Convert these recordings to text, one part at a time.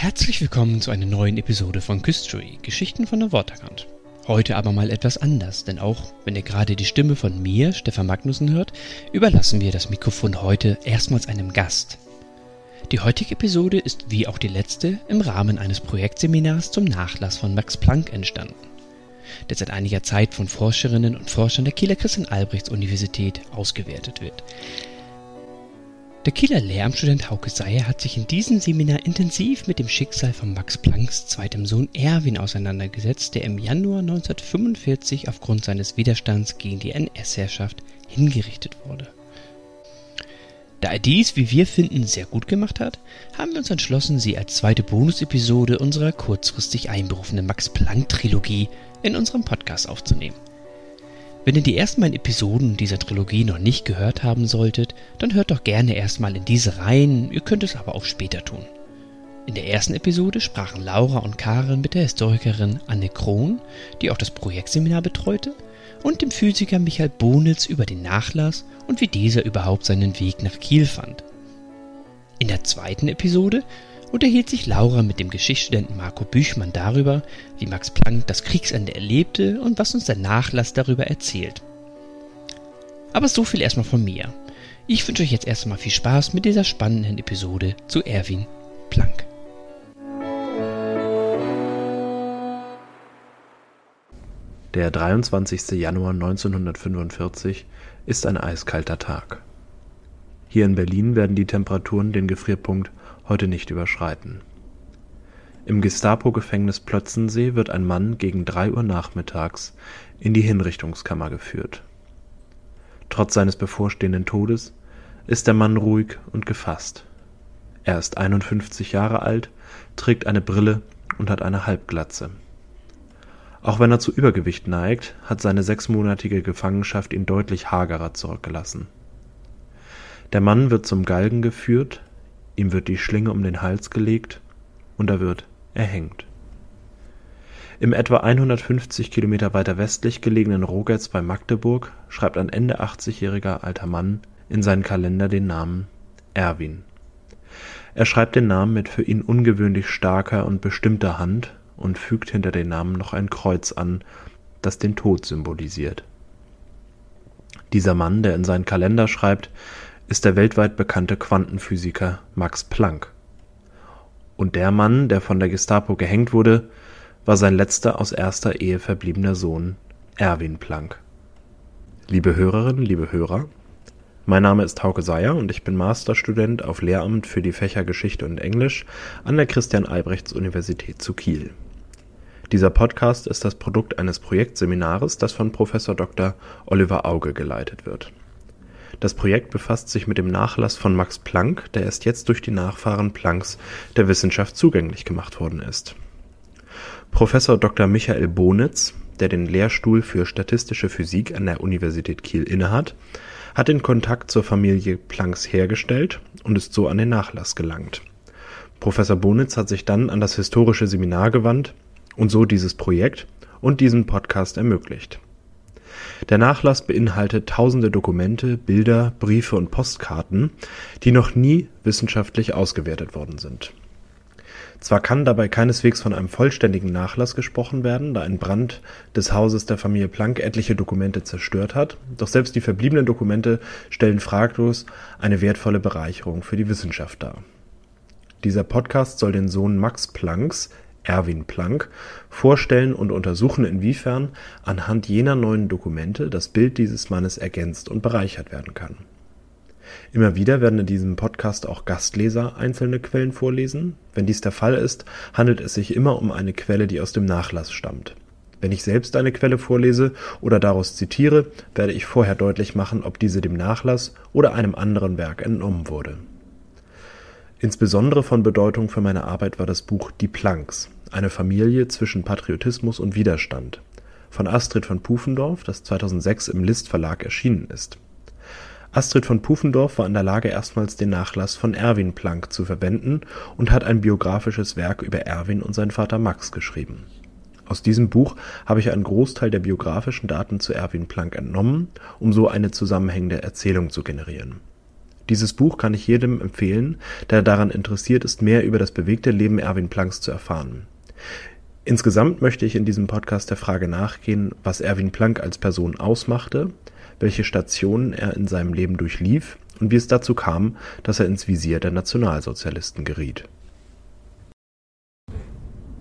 Herzlich willkommen zu einer neuen Episode von Küstory, Geschichten von der Worterkant. Heute aber mal etwas anders, denn auch wenn ihr gerade die Stimme von mir, Stefan Magnussen, hört, überlassen wir das Mikrofon heute erstmals einem Gast. Die heutige Episode ist wie auch die letzte im Rahmen eines Projektseminars zum Nachlass von Max Planck entstanden, der seit einiger Zeit von Forscherinnen und Forschern der Kieler Christian Albrechts Universität ausgewertet wird. Der Kieler Lehramtsstudent Hauke Seyer hat sich in diesem Seminar intensiv mit dem Schicksal von Max Plancks zweitem Sohn Erwin auseinandergesetzt, der im Januar 1945 aufgrund seines Widerstands gegen die NS-Herrschaft hingerichtet wurde. Da er dies, wie wir finden, sehr gut gemacht hat, haben wir uns entschlossen, sie als zweite Bonus-Episode unserer kurzfristig einberufenen Max Planck-Trilogie in unserem Podcast aufzunehmen. Wenn ihr die ersten beiden Episoden dieser Trilogie noch nicht gehört haben solltet, dann hört doch gerne erstmal in diese rein, ihr könnt es aber auch später tun. In der ersten Episode sprachen Laura und Karen mit der Historikerin Anne Krohn, die auch das Projektseminar betreute, und dem Physiker Michael Bonitz über den Nachlass und wie dieser überhaupt seinen Weg nach Kiel fand. In der zweiten Episode unterhielt sich Laura mit dem Geschichtsstudenten Marco Büchmann darüber, wie Max Planck das Kriegsende erlebte und was uns der Nachlass darüber erzählt. Aber so viel erstmal von mir. Ich wünsche euch jetzt erstmal viel Spaß mit dieser spannenden Episode zu Erwin Planck. Der 23. Januar 1945 ist ein eiskalter Tag. Hier in Berlin werden die Temperaturen den Gefrierpunkt heute nicht überschreiten. Im Gestapo-Gefängnis Plötzensee wird ein Mann gegen drei Uhr nachmittags in die Hinrichtungskammer geführt. Trotz seines bevorstehenden Todes ist der Mann ruhig und gefasst. Er ist 51 Jahre alt, trägt eine Brille und hat eine Halbglatze. Auch wenn er zu Übergewicht neigt, hat seine sechsmonatige Gefangenschaft ihn deutlich hagerer zurückgelassen. Der Mann wird zum Galgen geführt, ihm wird die Schlinge um den Hals gelegt und er wird erhängt. Im etwa 150 Kilometer weiter westlich gelegenen Rogetz bei Magdeburg schreibt ein Ende 80-jähriger alter Mann in seinen Kalender den Namen Erwin. Er schreibt den Namen mit für ihn ungewöhnlich starker und bestimmter Hand und fügt hinter den Namen noch ein Kreuz an, das den Tod symbolisiert. Dieser Mann, der in seinen Kalender schreibt, ist der weltweit bekannte Quantenphysiker Max Planck. Und der Mann, der von der Gestapo gehängt wurde, war sein letzter aus erster Ehe verbliebener Sohn Erwin Planck. Liebe Hörerinnen, liebe Hörer, mein Name ist Hauke Seyer und ich bin Masterstudent auf Lehramt für die Fächer Geschichte und Englisch an der Christian Albrechts Universität zu Kiel. Dieser Podcast ist das Produkt eines Projektseminares, das von Professor Dr. Oliver Auge geleitet wird. Das Projekt befasst sich mit dem Nachlass von Max Planck, der erst jetzt durch die Nachfahren Plancks der Wissenschaft zugänglich gemacht worden ist. Professor Dr. Michael Bonitz, der den Lehrstuhl für statistische Physik an der Universität Kiel innehat, hat den Kontakt zur Familie Plancks hergestellt und ist so an den Nachlass gelangt. Professor Bonitz hat sich dann an das historische Seminar gewandt und so dieses Projekt und diesen Podcast ermöglicht. Der Nachlass beinhaltet tausende Dokumente, Bilder, Briefe und Postkarten, die noch nie wissenschaftlich ausgewertet worden sind. Zwar kann dabei keineswegs von einem vollständigen Nachlass gesprochen werden, da ein Brand des Hauses der Familie Planck etliche Dokumente zerstört hat, doch selbst die verbliebenen Dokumente stellen fraglos eine wertvolle Bereicherung für die Wissenschaft dar. Dieser Podcast soll den Sohn Max Plancks Erwin Planck vorstellen und untersuchen, inwiefern anhand jener neuen Dokumente das Bild dieses Mannes ergänzt und bereichert werden kann. Immer wieder werden in diesem Podcast auch Gastleser einzelne Quellen vorlesen. Wenn dies der Fall ist, handelt es sich immer um eine Quelle, die aus dem Nachlass stammt. Wenn ich selbst eine Quelle vorlese oder daraus zitiere, werde ich vorher deutlich machen, ob diese dem Nachlass oder einem anderen Werk entnommen wurde. Insbesondere von Bedeutung für meine Arbeit war das Buch Die Plancks, eine Familie zwischen Patriotismus und Widerstand von Astrid von Pufendorf, das 2006 im List Verlag erschienen ist. Astrid von Pufendorf war in der Lage, erstmals den Nachlass von Erwin Planck zu verwenden und hat ein biografisches Werk über Erwin und seinen Vater Max geschrieben. Aus diesem Buch habe ich einen Großteil der biografischen Daten zu Erwin Planck entnommen, um so eine zusammenhängende Erzählung zu generieren Dieses Buch kann ich jedem empfehlen, der daran interessiert ist, mehr über das bewegte Leben Erwin Planks zu erfahren. Insgesamt möchte ich in diesem Podcast der Frage nachgehen, was Erwin Planck als Person ausmachte, welche Stationen er in seinem Leben durchlief und wie es dazu kam, dass er ins Visier der Nationalsozialisten geriet.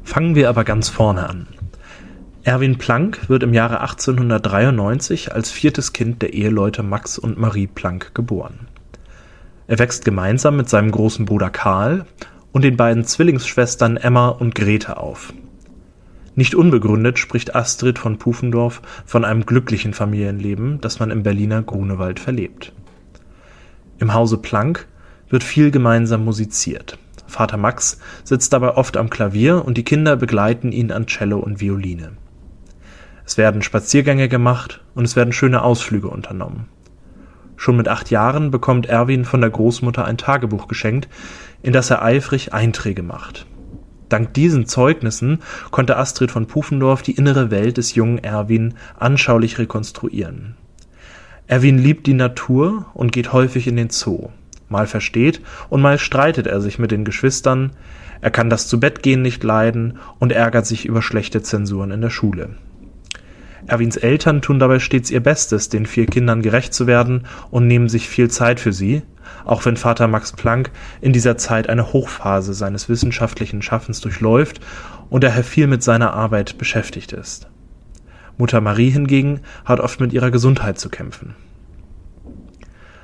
Fangen wir aber ganz vorne an. Erwin Planck wird im Jahre 1893 als viertes Kind der Eheleute Max und Marie Planck geboren. Er wächst gemeinsam mit seinem großen Bruder Karl und den beiden Zwillingsschwestern Emma und Grete auf. Nicht unbegründet spricht Astrid von Pufendorf von einem glücklichen Familienleben, das man im Berliner Grunewald verlebt. Im Hause Planck wird viel gemeinsam musiziert. Vater Max sitzt dabei oft am Klavier und die Kinder begleiten ihn an Cello und Violine. Es werden Spaziergänge gemacht und es werden schöne Ausflüge unternommen. Schon mit acht Jahren bekommt Erwin von der Großmutter ein Tagebuch geschenkt, in das er eifrig Einträge macht. Dank diesen Zeugnissen konnte Astrid von Pufendorf die innere Welt des jungen Erwin anschaulich rekonstruieren. Erwin liebt die Natur und geht häufig in den Zoo. Mal versteht und mal streitet er sich mit den Geschwistern, er kann das Zubettgehen nicht leiden und ärgert sich über schlechte Zensuren in der Schule. Erwins Eltern tun dabei stets ihr Bestes, den vier Kindern gerecht zu werden und nehmen sich viel Zeit für sie, auch wenn Vater Max Planck in dieser Zeit eine Hochphase seines wissenschaftlichen Schaffens durchläuft und daher viel mit seiner Arbeit beschäftigt ist. Mutter Marie hingegen hat oft mit ihrer Gesundheit zu kämpfen.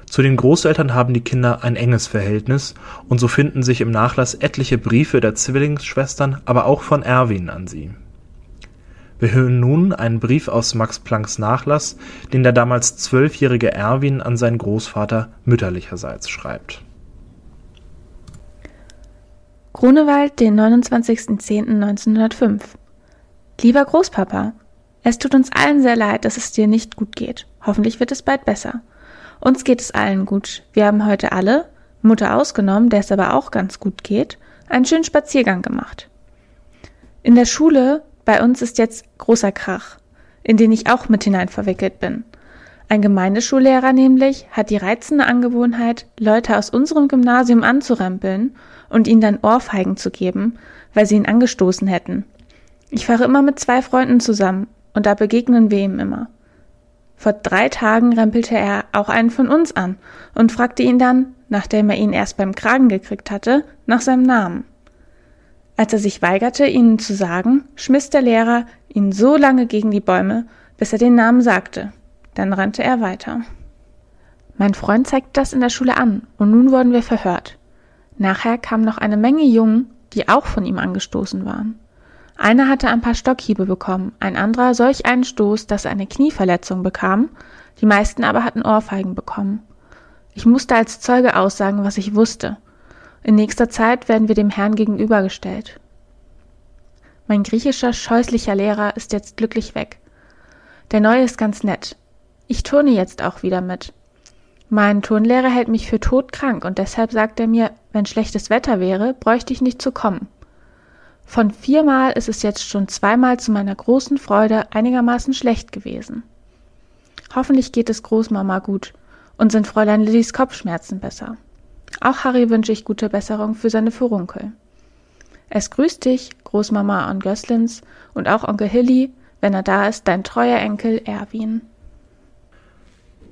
Zu den Großeltern haben die Kinder ein enges Verhältnis und so finden sich im Nachlass etliche Briefe der Zwillingsschwestern, aber auch von Erwin an sie. Wir hören nun einen Brief aus Max Plancks Nachlass, den der damals zwölfjährige Erwin an seinen Großvater mütterlicherseits schreibt. Grunewald, den 29.10.1905 Lieber Großpapa, es tut uns allen sehr leid, dass es dir nicht gut geht. Hoffentlich wird es bald besser. Uns geht es allen gut. Wir haben heute alle, Mutter ausgenommen, der es aber auch ganz gut geht, einen schönen Spaziergang gemacht. In der Schule bei uns ist jetzt großer Krach, in den ich auch mit hinein verwickelt bin. Ein Gemeindeschullehrer nämlich hat die reizende Angewohnheit, Leute aus unserem Gymnasium anzurempeln und ihnen dann Ohrfeigen zu geben, weil sie ihn angestoßen hätten. Ich fahre immer mit zwei Freunden zusammen und da begegnen wir ihm immer. Vor drei Tagen rempelte er auch einen von uns an und fragte ihn dann, nachdem er ihn erst beim Kragen gekriegt hatte, nach seinem Namen. Als er sich weigerte, ihnen zu sagen, schmiss der Lehrer ihn so lange gegen die Bäume, bis er den Namen sagte. Dann rannte er weiter. Mein Freund zeigte das in der Schule an, und nun wurden wir verhört. Nachher kamen noch eine Menge Jungen, die auch von ihm angestoßen waren. Einer hatte ein paar Stockhiebe bekommen, ein anderer solch einen Stoß, dass er eine Knieverletzung bekam, die meisten aber hatten Ohrfeigen bekommen. Ich musste als Zeuge aussagen, was ich wusste. In nächster Zeit werden wir dem Herrn gegenübergestellt. Mein griechischer, scheußlicher Lehrer ist jetzt glücklich weg. Der neue ist ganz nett. Ich turne jetzt auch wieder mit. Mein Turnlehrer hält mich für todkrank und deshalb sagt er mir, wenn schlechtes Wetter wäre, bräuchte ich nicht zu kommen. Von viermal ist es jetzt schon zweimal zu meiner großen Freude einigermaßen schlecht gewesen. Hoffentlich geht es Großmama gut und sind Fräulein Lillys Kopfschmerzen besser. Auch Harry wünsche ich gute Besserung für seine Furunkel. Es grüßt dich, Großmama und Göslins und auch Onkel Hilly, wenn er da ist, dein treuer Enkel Erwin.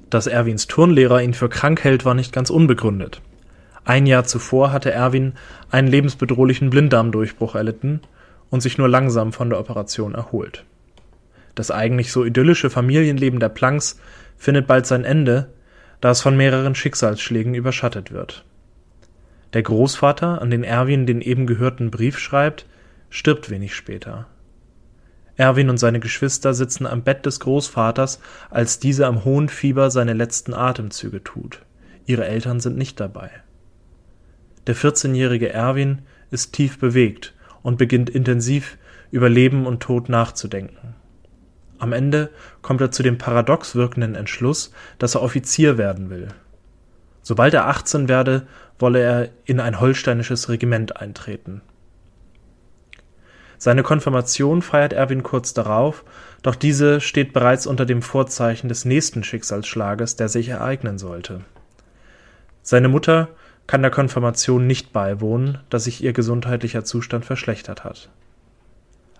Dass Erwins Turnlehrer ihn für krank hält, war nicht ganz unbegründet. Ein Jahr zuvor hatte Erwin einen lebensbedrohlichen Blinddarmdurchbruch erlitten und sich nur langsam von der Operation erholt. Das eigentlich so idyllische Familienleben der Planks findet bald sein Ende, da es von mehreren Schicksalsschlägen überschattet wird. Der Großvater, an den Erwin den eben gehörten Brief schreibt, stirbt wenig später. Erwin und seine Geschwister sitzen am Bett des Großvaters, als dieser am hohen Fieber seine letzten Atemzüge tut. Ihre Eltern sind nicht dabei. Der 14-jährige Erwin ist tief bewegt und beginnt intensiv über Leben und Tod nachzudenken. Am Ende kommt er zu dem paradox wirkenden Entschluss, dass er Offizier werden will. Sobald er 18 werde, wolle er in ein holsteinisches Regiment eintreten. Seine Konfirmation feiert Erwin kurz darauf, doch diese steht bereits unter dem Vorzeichen des nächsten Schicksalsschlages, der sich ereignen sollte. Seine Mutter kann der Konfirmation nicht beiwohnen, da sich ihr gesundheitlicher Zustand verschlechtert hat.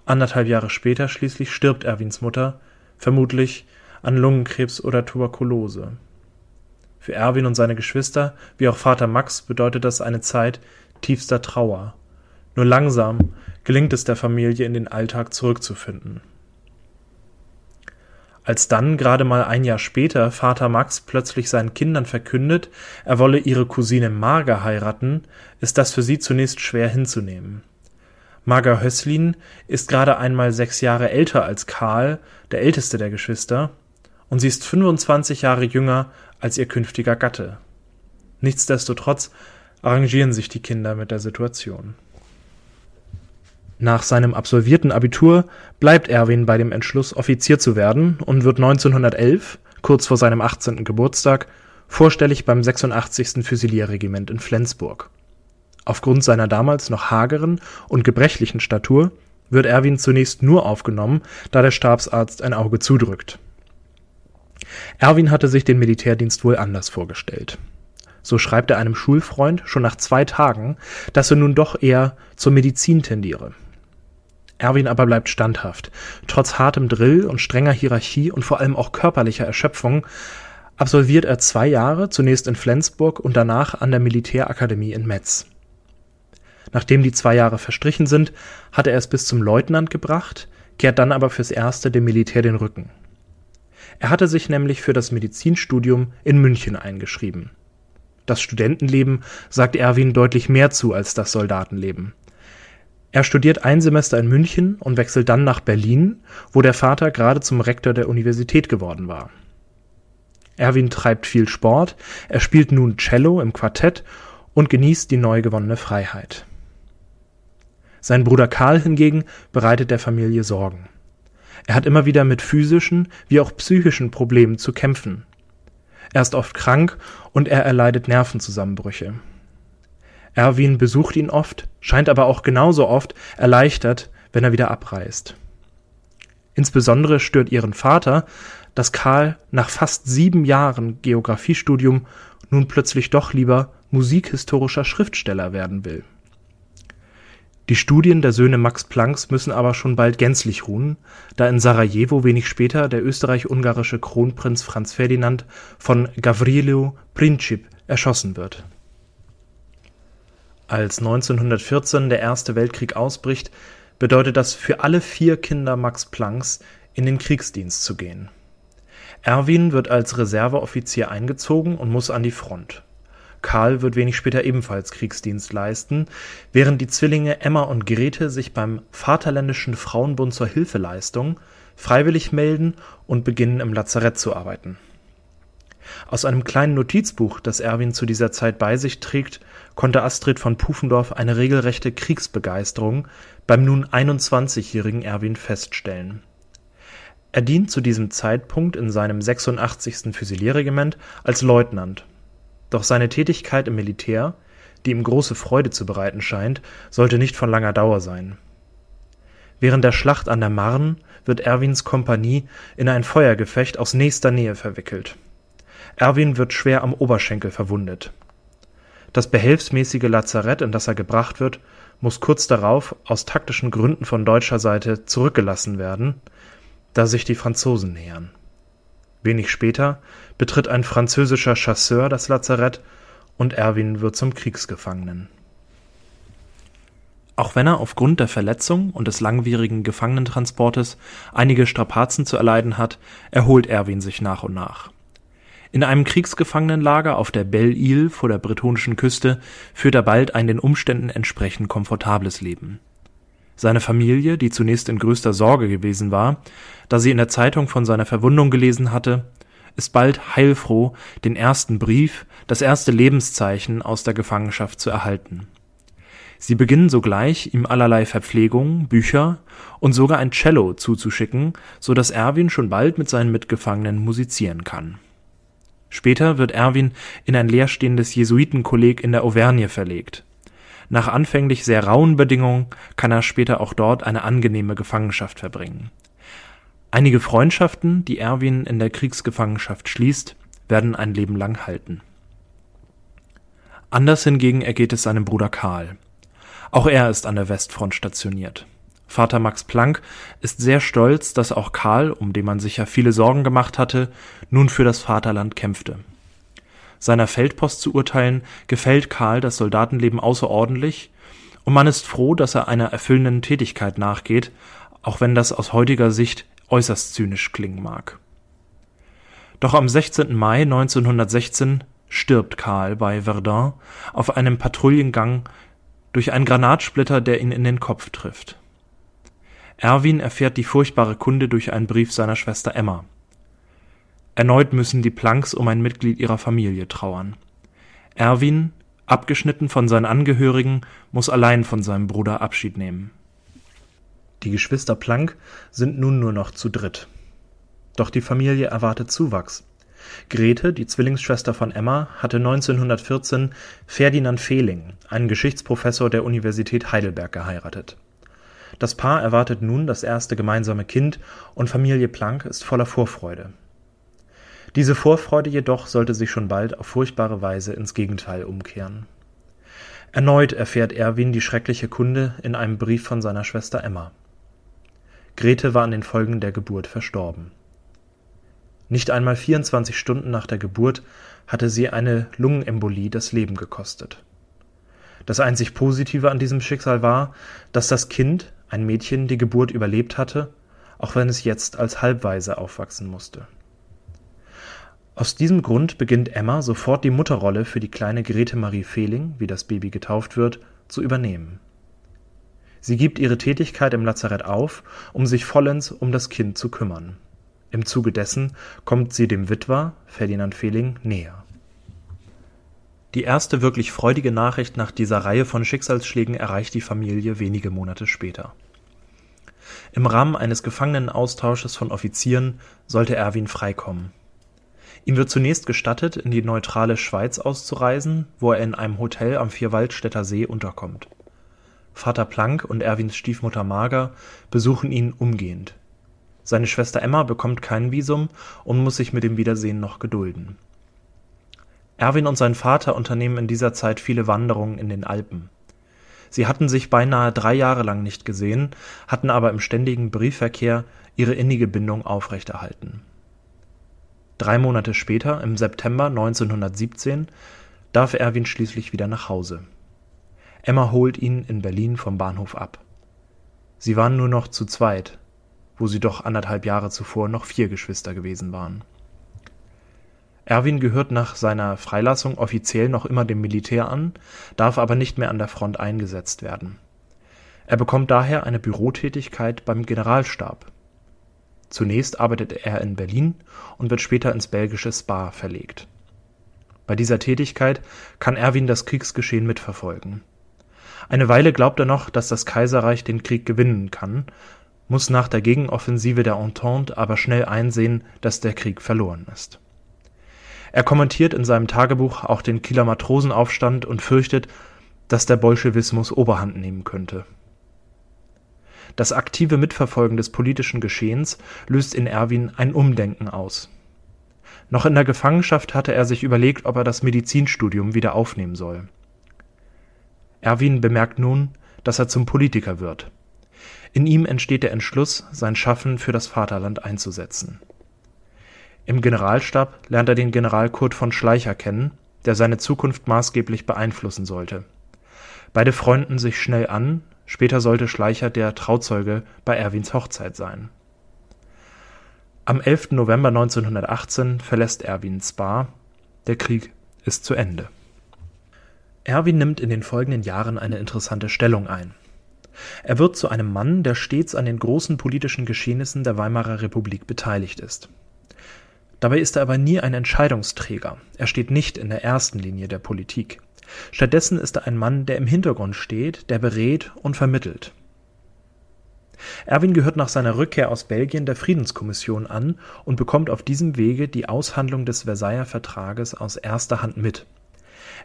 Anderthalb Jahre später schließlich stirbt Erwins Mutter, vermutlich an Lungenkrebs oder Tuberkulose. Für Erwin und seine Geschwister, wie auch Vater Max, bedeutet das eine Zeit tiefster Trauer. Nur langsam gelingt es der Familie, in den Alltag zurückzufinden. Als dann gerade mal ein Jahr später Vater Max plötzlich seinen Kindern verkündet, er wolle ihre Cousine Marga heiraten, ist das für sie zunächst schwer hinzunehmen. Marga Hösslin ist gerade einmal sechs Jahre älter als Karl, der älteste der Geschwister, und sie ist 25 Jahre jünger als ihr künftiger Gatte. Nichtsdestotrotz arrangieren sich die Kinder mit der Situation. Nach seinem absolvierten Abitur bleibt Erwin bei dem Entschluss, Offizier zu werden und wird 1911, kurz vor seinem 18. Geburtstag, vorstellig beim 86. Füsilierregiment in Flensburg. Aufgrund seiner damals noch hageren und gebrechlichen Statur wird Erwin zunächst nur aufgenommen, da der Stabsarzt ein Auge zudrückt. Erwin hatte sich den Militärdienst wohl anders vorgestellt. So schreibt er einem Schulfreund schon nach zwei Tagen, dass er nun doch eher zur Medizin tendiere. Erwin aber bleibt standhaft. Trotz hartem Drill und strenger Hierarchie und vor allem auch körperlicher Erschöpfung absolviert er zwei Jahre, zunächst in Flensburg und danach an der Militärakademie in Metz. Nachdem die zwei Jahre verstrichen sind, hat er es bis zum Leutnant gebracht, kehrt dann aber fürs Erste dem Militär den Rücken. Er hatte sich nämlich für das Medizinstudium in München eingeschrieben. Das Studentenleben sagt Erwin deutlich mehr zu als das Soldatenleben. Er studiert ein Semester in München und wechselt dann nach Berlin, wo der Vater gerade zum Rektor der Universität geworden war. Erwin treibt viel Sport, er spielt nun Cello im Quartett und genießt die neu gewonnene Freiheit. Sein Bruder Karl hingegen bereitet der Familie Sorgen. Er hat immer wieder mit physischen wie auch psychischen Problemen zu kämpfen. Er ist oft krank und er erleidet Nervenzusammenbrüche. Erwin besucht ihn oft, scheint aber auch genauso oft erleichtert, wenn er wieder abreist. Insbesondere stört ihren Vater, dass Karl nach fast sieben Jahren Geographiestudium nun plötzlich doch lieber musikhistorischer Schriftsteller werden will. Die Studien der Söhne Max Plancks müssen aber schon bald gänzlich ruhen, da in Sarajevo wenig später der österreich-ungarische Kronprinz Franz Ferdinand von Gavrilo Princip erschossen wird als 1914 der Erste Weltkrieg ausbricht, bedeutet das für alle vier Kinder Max Plancks, in den Kriegsdienst zu gehen. Erwin wird als Reserveoffizier eingezogen und muss an die Front. Karl wird wenig später ebenfalls Kriegsdienst leisten, während die Zwillinge Emma und Grete sich beim Vaterländischen Frauenbund zur Hilfeleistung freiwillig melden und beginnen im Lazarett zu arbeiten. Aus einem kleinen Notizbuch, das Erwin zu dieser Zeit bei sich trägt, konnte Astrid von Pufendorf eine regelrechte Kriegsbegeisterung beim nun 21-jährigen Erwin feststellen. Er dient zu diesem Zeitpunkt in seinem 86. Füsilierregiment als Leutnant. Doch seine Tätigkeit im Militär, die ihm große Freude zu bereiten scheint, sollte nicht von langer Dauer sein. Während der Schlacht an der Marne wird Erwins Kompanie in ein Feuergefecht aus nächster Nähe verwickelt. Erwin wird schwer am Oberschenkel verwundet. Das behelfsmäßige Lazarett, in das er gebracht wird, muss kurz darauf aus taktischen Gründen von deutscher Seite zurückgelassen werden, da sich die Franzosen nähern. Wenig später betritt ein französischer Chasseur das Lazarett und Erwin wird zum Kriegsgefangenen. Auch wenn er aufgrund der Verletzung und des langwierigen Gefangenentransportes einige Strapazen zu erleiden hat, erholt Erwin sich nach und nach. In einem Kriegsgefangenenlager auf der Belle Isle vor der bretonischen Küste führt er bald ein den Umständen entsprechend komfortables Leben. Seine Familie, die zunächst in größter Sorge gewesen war, da sie in der Zeitung von seiner Verwundung gelesen hatte, ist bald heilfroh, den ersten Brief, das erste Lebenszeichen aus der Gefangenschaft zu erhalten. Sie beginnen sogleich, ihm allerlei Verpflegung, Bücher und sogar ein Cello zuzuschicken, so dass Erwin schon bald mit seinen Mitgefangenen musizieren kann Später wird Erwin in ein leerstehendes Jesuitenkolleg in der Auvergne verlegt. Nach anfänglich sehr rauen Bedingungen kann er später auch dort eine angenehme Gefangenschaft verbringen. Einige Freundschaften, die Erwin in der Kriegsgefangenschaft schließt, werden ein Leben lang halten. Anders hingegen ergeht es seinem Bruder Karl. Auch er ist an der Westfront stationiert. Vater Max Planck ist sehr stolz, dass auch Karl, um den man sich ja viele Sorgen gemacht hatte, nun für das Vaterland kämpfte. Seiner Feldpost zu urteilen, gefällt Karl das Soldatenleben außerordentlich, und man ist froh, dass er einer erfüllenden Tätigkeit nachgeht, auch wenn das aus heutiger Sicht äußerst zynisch klingen mag. Doch am 16. Mai 1916 stirbt Karl bei Verdun auf einem Patrouillengang durch einen Granatsplitter, der ihn in den Kopf trifft. Erwin erfährt die furchtbare Kunde durch einen Brief seiner Schwester Emma. Erneut müssen die Plancks um ein Mitglied ihrer Familie trauern. Erwin, abgeschnitten von seinen Angehörigen, muss allein von seinem Bruder Abschied nehmen. Die Geschwister Planck sind nun nur noch zu dritt. Doch die Familie erwartet Zuwachs. Grete, die Zwillingsschwester von Emma, hatte 1914 Ferdinand Fehling, einen Geschichtsprofessor der Universität Heidelberg, geheiratet. Das Paar erwartet nun das erste gemeinsame Kind und Familie Planck ist voller Vorfreude. Diese Vorfreude jedoch sollte sich schon bald auf furchtbare Weise ins Gegenteil umkehren. Erneut erfährt Erwin die schreckliche Kunde in einem Brief von seiner Schwester Emma. Grete war an den Folgen der Geburt verstorben. Nicht einmal 24 Stunden nach der Geburt hatte sie eine Lungenembolie das Leben gekostet. Das einzig Positive an diesem Schicksal war, dass das Kind, ein Mädchen, die Geburt überlebt hatte, auch wenn es jetzt als Halbwaise aufwachsen musste. Aus diesem Grund beginnt Emma sofort die Mutterrolle für die kleine Grete Marie Fehling, wie das Baby getauft wird, zu übernehmen. Sie gibt ihre Tätigkeit im Lazarett auf, um sich vollends um das Kind zu kümmern. Im Zuge dessen kommt sie dem Witwer, Ferdinand Fehling, näher. Die erste wirklich freudige Nachricht nach dieser Reihe von Schicksalsschlägen erreicht die Familie wenige Monate später. Im Rahmen eines Gefangenenaustausches von Offizieren sollte Erwin freikommen. Ihm wird zunächst gestattet, in die neutrale Schweiz auszureisen, wo er in einem Hotel am Vierwaldstätter See unterkommt. Vater Planck und Erwins Stiefmutter Marga besuchen ihn umgehend. Seine Schwester Emma bekommt kein Visum und muss sich mit dem Wiedersehen noch gedulden. Erwin und sein Vater unternehmen in dieser Zeit viele Wanderungen in den Alpen. Sie hatten sich beinahe drei Jahre lang nicht gesehen, hatten aber im ständigen Briefverkehr ihre innige Bindung aufrechterhalten Drei Monate später, im September 1917, darf Erwin schließlich wieder nach Hause. Emma holt ihn in Berlin vom Bahnhof ab. Sie waren nur noch zu zweit, wo sie doch anderthalb Jahre zuvor noch vier Geschwister gewesen waren. Erwin gehört nach seiner Freilassung offiziell noch immer dem Militär an, darf aber nicht mehr an der Front eingesetzt werden. Er bekommt daher eine Bürotätigkeit beim Generalstab Zunächst arbeitet er in Berlin und wird später ins belgische Spa verlegt. Bei dieser Tätigkeit kann Erwin das Kriegsgeschehen mitverfolgen. Eine Weile glaubt er noch, dass das Kaiserreich den Krieg gewinnen kann, muss nach der Gegenoffensive der Entente aber schnell einsehen, dass der Krieg verloren ist. Er kommentiert in seinem Tagebuch auch den Kieler Matrosenaufstand und fürchtet, dass der Bolschewismus Oberhand nehmen könnte das aktive Mitverfolgen des politischen Geschehens löst in Erwin ein Umdenken aus. Noch in der Gefangenschaft hatte er sich überlegt, ob er das Medizinstudium wieder aufnehmen soll. Erwin bemerkt nun, dass er zum Politiker wird. In ihm entsteht der Entschluss, sein Schaffen für das Vaterland einzusetzen. Im Generalstab lernt er den General Kurt von Schleicher kennen, der seine Zukunft maßgeblich beeinflussen sollte. Beide freunden sich schnell an Später sollte Schleicher der Trauzeuge bei Erwins Hochzeit sein. Am 11. November 1918 verlässt Erwin Spa. Der Krieg ist zu Ende. Erwin nimmt in den folgenden Jahren eine interessante Stellung ein. Er wird zu einem Mann, der stets an den großen politischen Geschehnissen der Weimarer Republik beteiligt ist. Dabei ist er aber nie ein Entscheidungsträger, er steht nicht in der ersten Linie der Politik. Stattdessen ist er ein Mann, der im Hintergrund steht, der berät und vermittelt. Erwin gehört nach seiner Rückkehr aus Belgien der Friedenskommission an und bekommt auf diesem Wege die Aushandlung des Versailler Vertrages aus erster Hand mit.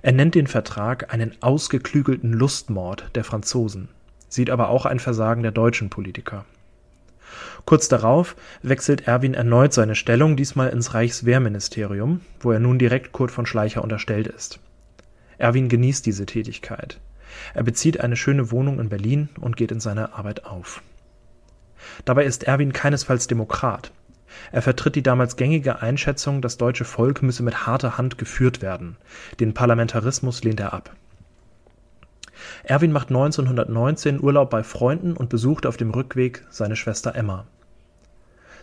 Er nennt den Vertrag einen ausgeklügelten Lustmord der Franzosen, sieht aber auch ein Versagen der deutschen Politiker. Kurz darauf wechselt Erwin erneut seine Stellung, diesmal ins Reichswehrministerium, wo er nun direkt Kurt von Schleicher unterstellt ist Erwin genießt diese Tätigkeit. Er bezieht eine schöne Wohnung in Berlin und geht in seine Arbeit auf. Dabei ist Erwin keinesfalls Demokrat. Er vertritt die damals gängige Einschätzung, das deutsche Volk müsse mit harter Hand geführt werden. Den Parlamentarismus lehnt er ab. Erwin macht 1919 Urlaub bei Freunden und besucht auf dem Rückweg seine Schwester Emma.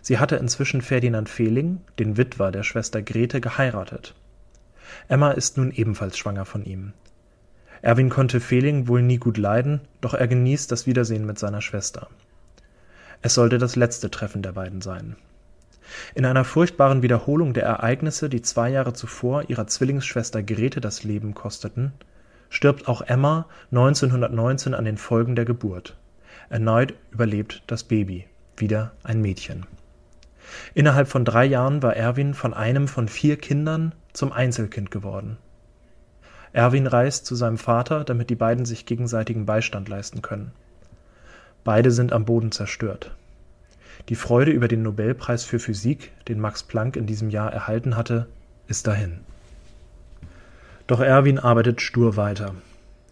Sie hatte inzwischen Ferdinand Fehling, den Witwer der Schwester Grete, geheiratet. Emma ist nun ebenfalls schwanger von ihm. Erwin konnte Fehling wohl nie gut leiden, doch er genießt das Wiedersehen mit seiner Schwester. Es sollte das letzte Treffen der beiden sein. In einer furchtbaren Wiederholung der Ereignisse, die zwei Jahre zuvor ihrer Zwillingsschwester Grete das Leben kosteten, stirbt auch Emma 1919 an den Folgen der Geburt. Erneut überlebt das Baby, wieder ein Mädchen. Innerhalb von drei Jahren war Erwin von einem von vier Kindern zum Einzelkind geworden. Erwin reist zu seinem Vater, damit die beiden sich gegenseitigen Beistand leisten können. Beide sind am Boden zerstört. Die Freude über den Nobelpreis für Physik, den Max Planck in diesem Jahr erhalten hatte, ist dahin. Doch Erwin arbeitet stur weiter.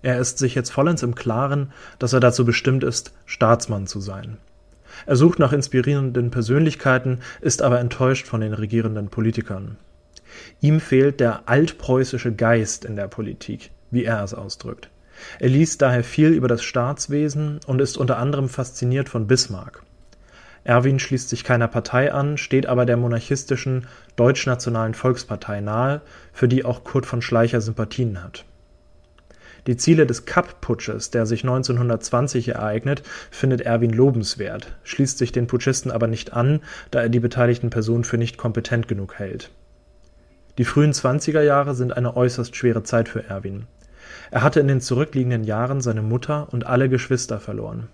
Er ist sich jetzt vollends im Klaren, dass er dazu bestimmt ist, Staatsmann zu sein. Er sucht nach inspirierenden Persönlichkeiten, ist aber enttäuscht von den regierenden Politikern. Ihm fehlt der altpreußische Geist in der Politik, wie er es ausdrückt. Er liest daher viel über das Staatswesen und ist unter anderem fasziniert von Bismarck. Erwin schließt sich keiner Partei an, steht aber der monarchistischen Deutschnationalen Volkspartei nahe, für die auch Kurt von Schleicher Sympathien hat. Die Ziele des Kapp-Putsches, der sich 1920 ereignet, findet Erwin lobenswert, schließt sich den Putschisten aber nicht an, da er die beteiligten Personen für nicht kompetent genug hält. Die frühen 20er Jahre sind eine äußerst schwere Zeit für Erwin. Er hatte in den zurückliegenden Jahren seine Mutter und alle Geschwister verloren.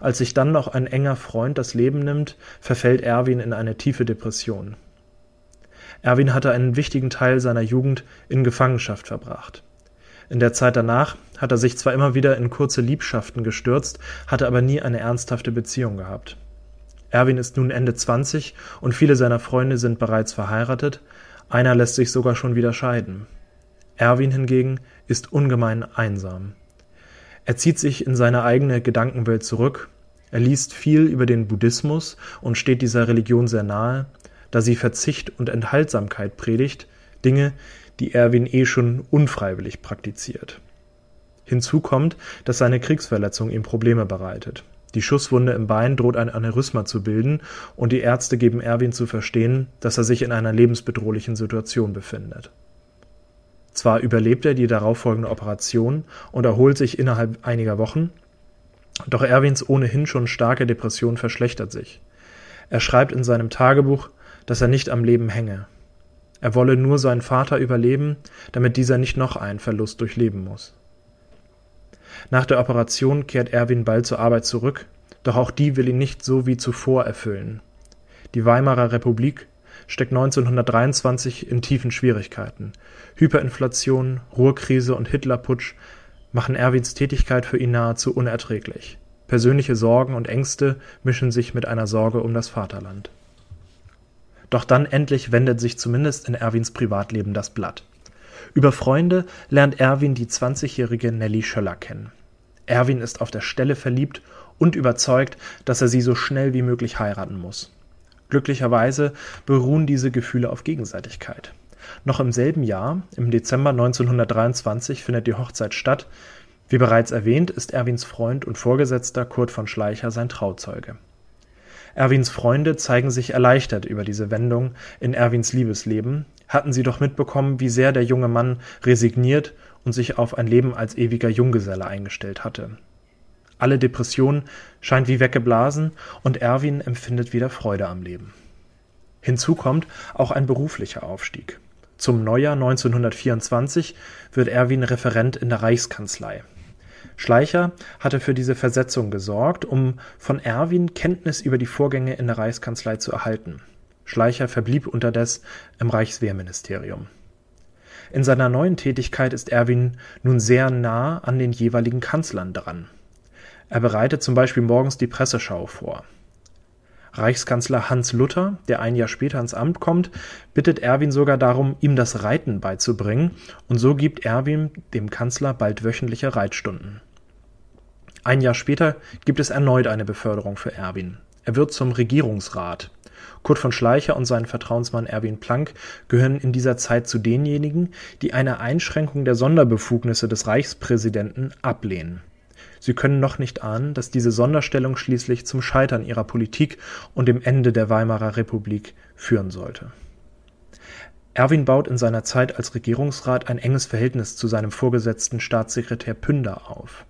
Als sich dann noch ein enger Freund das Leben nimmt, verfällt Erwin in eine tiefe Depression. Erwin hatte einen wichtigen Teil seiner Jugend in Gefangenschaft verbracht. In der Zeit danach hat er sich zwar immer wieder in kurze Liebschaften gestürzt, hatte aber nie eine ernsthafte Beziehung gehabt. Erwin ist nun Ende 20 und viele seiner Freunde sind bereits verheiratet, einer lässt sich sogar schon wieder scheiden. Erwin hingegen ist ungemein einsam. Er zieht sich in seine eigene Gedankenwelt zurück, er liest viel über den Buddhismus und steht dieser Religion sehr nahe, da sie Verzicht und Enthaltsamkeit predigt, Dinge, die Erwin eh schon unfreiwillig praktiziert. Hinzu kommt, dass seine Kriegsverletzung ihm Probleme bereitet. Die Schusswunde im Bein droht ein Aneurysma zu bilden und die Ärzte geben Erwin zu verstehen, dass er sich in einer lebensbedrohlichen Situation befindet. Zwar überlebt er die darauffolgende Operation und erholt sich innerhalb einiger Wochen, doch Erwins ohnehin schon starke Depression verschlechtert sich. Er schreibt in seinem Tagebuch, dass er nicht am Leben hänge. Er wolle nur seinen Vater überleben, damit dieser nicht noch einen Verlust durchleben muss. Nach der Operation kehrt Erwin bald zur Arbeit zurück, doch auch die will ihn nicht so wie zuvor erfüllen. Die Weimarer Republik steckt 1923 in tiefen Schwierigkeiten. Hyperinflation, Ruhrkrise und Hitlerputsch machen Erwins Tätigkeit für ihn nahezu unerträglich. Persönliche Sorgen und Ängste mischen sich mit einer Sorge um das Vaterland. Doch dann endlich wendet sich zumindest in Erwins Privatleben das Blatt. Über Freunde lernt Erwin die 20-jährige Nelly Schöller kennen. Erwin ist auf der Stelle verliebt und überzeugt, dass er sie so schnell wie möglich heiraten muss. Glücklicherweise beruhen diese Gefühle auf Gegenseitigkeit. Noch im selben Jahr, im Dezember 1923, findet die Hochzeit statt. Wie bereits erwähnt, ist Erwins Freund und Vorgesetzter Kurt von Schleicher sein Trauzeuge. Erwins Freunde zeigen sich erleichtert über diese Wendung in Erwins Liebesleben, hatten sie doch mitbekommen, wie sehr der junge Mann resigniert und sich auf ein Leben als ewiger Junggeselle eingestellt hatte. Alle Depression scheint wie weggeblasen und Erwin empfindet wieder Freude am Leben. Hinzu kommt auch ein beruflicher Aufstieg. Zum Neujahr 1924 wird Erwin Referent in der Reichskanzlei. Schleicher hatte für diese Versetzung gesorgt, um von Erwin Kenntnis über die Vorgänge in der Reichskanzlei zu erhalten. Schleicher verblieb unterdes im Reichswehrministerium. In seiner neuen Tätigkeit ist Erwin nun sehr nah an den jeweiligen Kanzlern dran. Er bereitet zum Beispiel morgens die Presseschau vor. Reichskanzler Hans Luther, der ein Jahr später ins Amt kommt, bittet Erwin sogar darum, ihm das Reiten beizubringen, und so gibt Erwin dem Kanzler bald wöchentliche Reitstunden. Ein Jahr später gibt es erneut eine Beförderung für Erwin. Er wird zum Regierungsrat. Kurt von Schleicher und sein Vertrauensmann Erwin Planck gehören in dieser Zeit zu denjenigen, die eine Einschränkung der Sonderbefugnisse des Reichspräsidenten ablehnen. Sie können noch nicht ahnen, dass diese Sonderstellung schließlich zum Scheitern ihrer Politik und dem Ende der Weimarer Republik führen sollte. Erwin baut in seiner Zeit als Regierungsrat ein enges Verhältnis zu seinem Vorgesetzten Staatssekretär Pünder auf.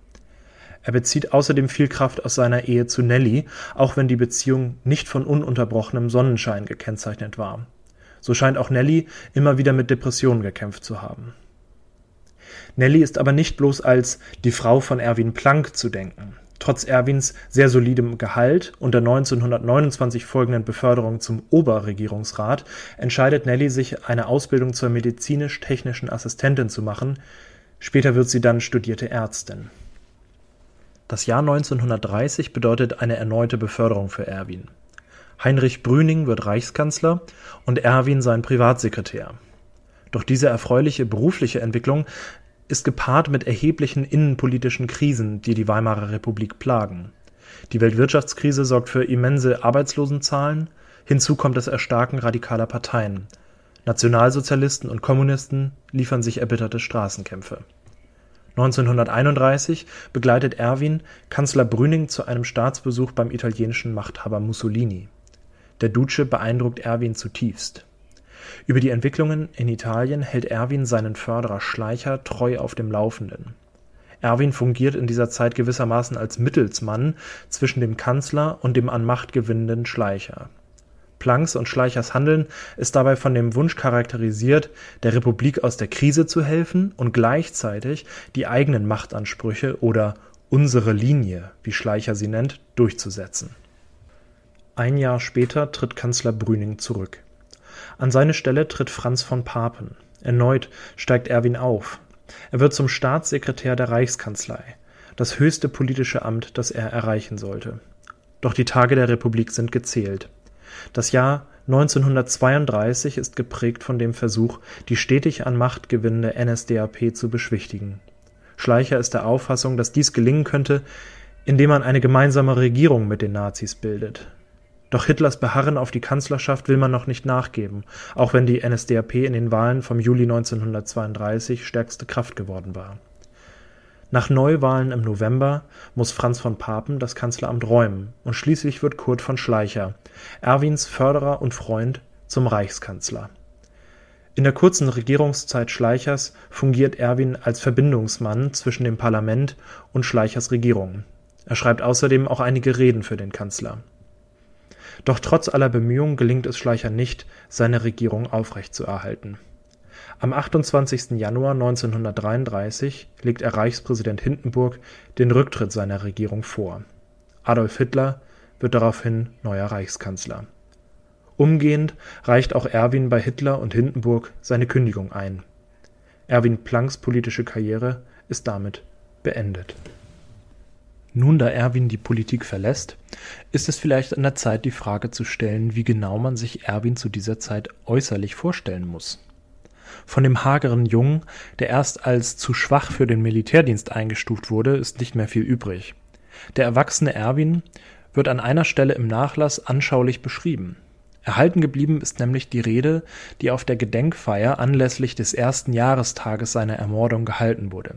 Er bezieht außerdem viel Kraft aus seiner Ehe zu Nelly, auch wenn die Beziehung nicht von ununterbrochenem Sonnenschein gekennzeichnet war. So scheint auch Nelly immer wieder mit Depressionen gekämpft zu haben. Nelly ist aber nicht bloß als die Frau von Erwin Planck zu denken. Trotz Erwins sehr solidem Gehalt und der 1929 folgenden Beförderung zum Oberregierungsrat entscheidet Nelly sich, eine Ausbildung zur medizinisch-technischen Assistentin zu machen. Später wird sie dann studierte Ärztin. Das Jahr 1930 bedeutet eine erneute Beförderung für Erwin. Heinrich Brüning wird Reichskanzler und Erwin sein Privatsekretär. Doch diese erfreuliche berufliche Entwicklung ist gepaart mit erheblichen innenpolitischen Krisen, die die Weimarer Republik plagen. Die Weltwirtschaftskrise sorgt für immense Arbeitslosenzahlen, hinzu kommt das Erstarken radikaler Parteien. Nationalsozialisten und Kommunisten liefern sich erbitterte Straßenkämpfe 1931 begleitet Erwin Kanzler Brüning zu einem Staatsbesuch beim italienischen Machthaber Mussolini. Der Duce beeindruckt Erwin zutiefst. Über die Entwicklungen in Italien hält Erwin seinen Förderer Schleicher treu auf dem Laufenden. Erwin fungiert in dieser Zeit gewissermaßen als Mittelsmann zwischen dem Kanzler und dem an Macht gewinnenden Schleicher Plancks und Schleichers Handeln ist dabei von dem Wunsch charakterisiert, der Republik aus der Krise zu helfen und gleichzeitig die eigenen Machtansprüche oder „ unsere Linie “, wie Schleicher sie nennt, durchzusetzen. Ein Jahr später tritt Kanzler Brüning zurück. An seine Stelle tritt Franz von Papen. Erneut steigt Erwin auf. Er wird zum Staatssekretär der Reichskanzlei, das höchste politische Amt, das er erreichen sollte. Doch die Tage der Republik sind gezählt das Jahr 1932 ist geprägt von dem Versuch, die stetig an Macht gewinnende NSDAP zu beschwichtigen. Schleicher ist der Auffassung, dass dies gelingen könnte, indem man eine gemeinsame Regierung mit den Nazis bildet. Doch Hitlers Beharren auf die Kanzlerschaft will man noch nicht nachgeben, auch wenn die NSDAP in den Wahlen vom Juli 1932 stärkste Kraft geworden war nach Neuwahlen im November muss Franz von Papen das Kanzleramt räumen und schließlich wird Kurt von Schleicher, Erwins Förderer und Freund, zum Reichskanzler. In der kurzen Regierungszeit Schleichers fungiert Erwin als Verbindungsmann zwischen dem Parlament und Schleichers Regierung. Er schreibt außerdem auch einige Reden für den Kanzler. Doch trotz aller Bemühungen gelingt es Schleicher nicht, seine Regierung aufrechtzuerhalten am 28. Januar 1933 legt er Reichspräsident Hindenburg den Rücktritt seiner Regierung vor. Adolf Hitler wird daraufhin neuer Reichskanzler. Umgehend reicht auch Erwin bei Hitler und Hindenburg seine Kündigung ein. Erwin Plancks politische Karriere ist damit beendet. Nun, da Erwin die Politik verlässt, ist es vielleicht an der Zeit, die Frage zu stellen, wie genau man sich Erwin zu dieser Zeit äußerlich vorstellen muss. Von dem hageren Jungen, der erst als zu schwach für den Militärdienst eingestuft wurde, ist nicht mehr viel übrig. Der erwachsene Erwin wird an einer Stelle im Nachlass anschaulich beschrieben. Erhalten geblieben ist nämlich die Rede, die auf der Gedenkfeier anlässlich des ersten Jahrestages seiner Ermordung gehalten wurde.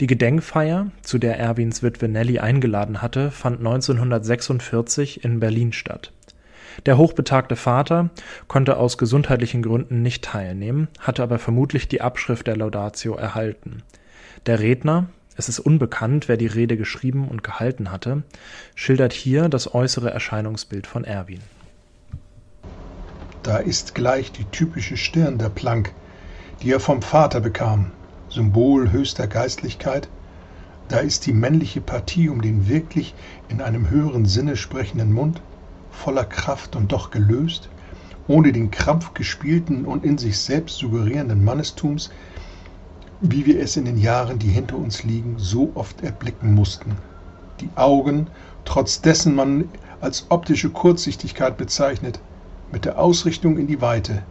Die Gedenkfeier, zu der Erwins Witwe Nelly eingeladen hatte, fand 1946 in Berlin statt der hochbetagte Vater konnte aus gesundheitlichen Gründen nicht teilnehmen, hatte aber vermutlich die Abschrift der Laudatio erhalten. Der Redner, es ist unbekannt, wer die Rede geschrieben und gehalten hatte, schildert hier das äußere Erscheinungsbild von Erwin. Da ist gleich die typische Stirn der Planck, die er vom Vater bekam, Symbol höchster Geistlichkeit. Da ist die männliche Partie um den wirklich in einem höheren Sinne sprechenden Mund voller Kraft und doch gelöst, ohne den Krampf gespielten und in sich selbst suggerierenden Mannestums, wie wir es in den Jahren, die hinter uns liegen, so oft erblicken mussten. Die Augen, trotz dessen man als optische Kurzsichtigkeit bezeichnet, mit der Ausrichtung in die Weite,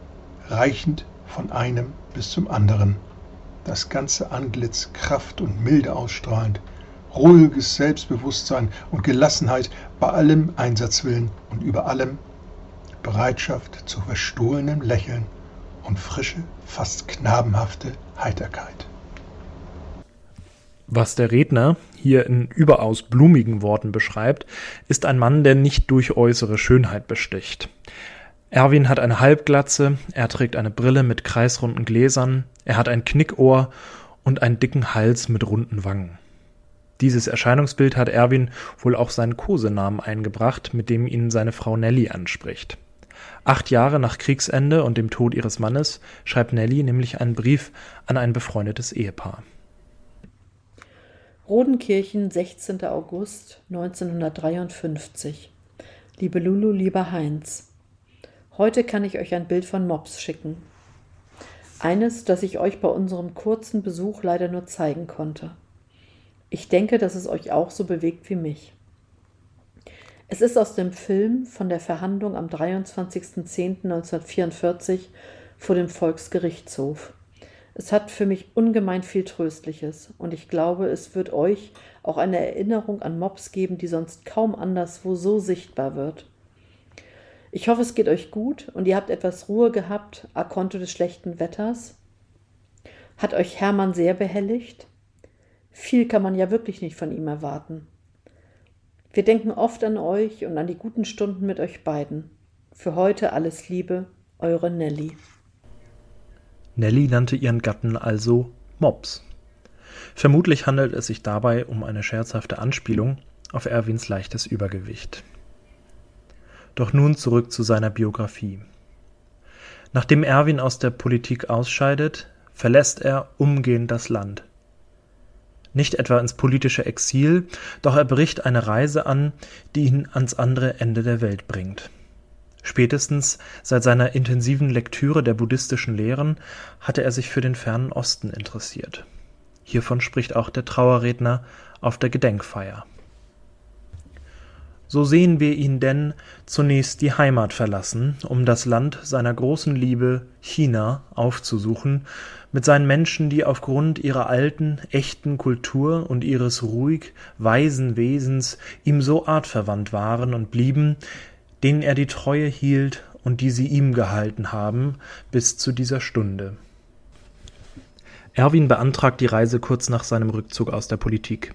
reichend von einem bis zum anderen. Das ganze Antlitz Kraft und Milde ausstrahlend, ruhiges Selbstbewusstsein und Gelassenheit bei allem Einsatzwillen und über allem Bereitschaft zu verstohlenem Lächeln und frische, fast knabenhafte Heiterkeit. Was der Redner hier in überaus blumigen Worten beschreibt, ist ein Mann, der nicht durch äußere Schönheit besticht. Erwin hat eine Halbglatze, er trägt eine Brille mit kreisrunden Gläsern, er hat ein Knickohr und einen dicken Hals mit runden Wangen. Dieses Erscheinungsbild hat Erwin wohl auch seinen Kosenamen eingebracht, mit dem ihn seine Frau Nelly anspricht. Acht Jahre nach Kriegsende und dem Tod ihres Mannes schreibt Nelly nämlich einen Brief an ein befreundetes Ehepaar. Rodenkirchen, 16. August 1953. Liebe Lulu, lieber Heinz, heute kann ich euch ein Bild von Mops schicken. Eines, das ich euch bei unserem kurzen Besuch leider nur zeigen konnte. Ich denke, dass es euch auch so bewegt wie mich. Es ist aus dem Film von der Verhandlung am 23.10.1944 vor dem Volksgerichtshof. Es hat für mich ungemein viel Tröstliches und ich glaube, es wird euch auch eine Erinnerung an Mobs geben, die sonst kaum anderswo so sichtbar wird. Ich hoffe, es geht euch gut und ihr habt etwas Ruhe gehabt, a konto des schlechten Wetters. Hat euch Hermann sehr behelligt? Viel kann man ja wirklich nicht von ihm erwarten. Wir denken oft an euch und an die guten Stunden mit euch beiden. Für heute alles Liebe, eure Nelly. Nelly nannte ihren Gatten also Mops. Vermutlich handelt es sich dabei um eine scherzhafte Anspielung auf Erwins leichtes Übergewicht. Doch nun zurück zu seiner Biografie. Nachdem Erwin aus der Politik ausscheidet, verlässt er umgehend das Land. Nicht etwa ins politische Exil, doch er bricht eine Reise an, die ihn ans andere Ende der Welt bringt. Spätestens seit seiner intensiven Lektüre der buddhistischen Lehren hatte er sich für den fernen Osten interessiert. Hiervon spricht auch der Trauerredner auf der Gedenkfeier. So sehen wir ihn denn zunächst die Heimat verlassen, um das Land seiner großen Liebe China aufzusuchen, mit seinen Menschen, die aufgrund ihrer alten, echten Kultur und ihres ruhig weisen Wesens ihm so artverwandt waren und blieben, denen er die Treue hielt und die sie ihm gehalten haben bis zu dieser Stunde. Erwin beantragt die Reise kurz nach seinem Rückzug aus der Politik.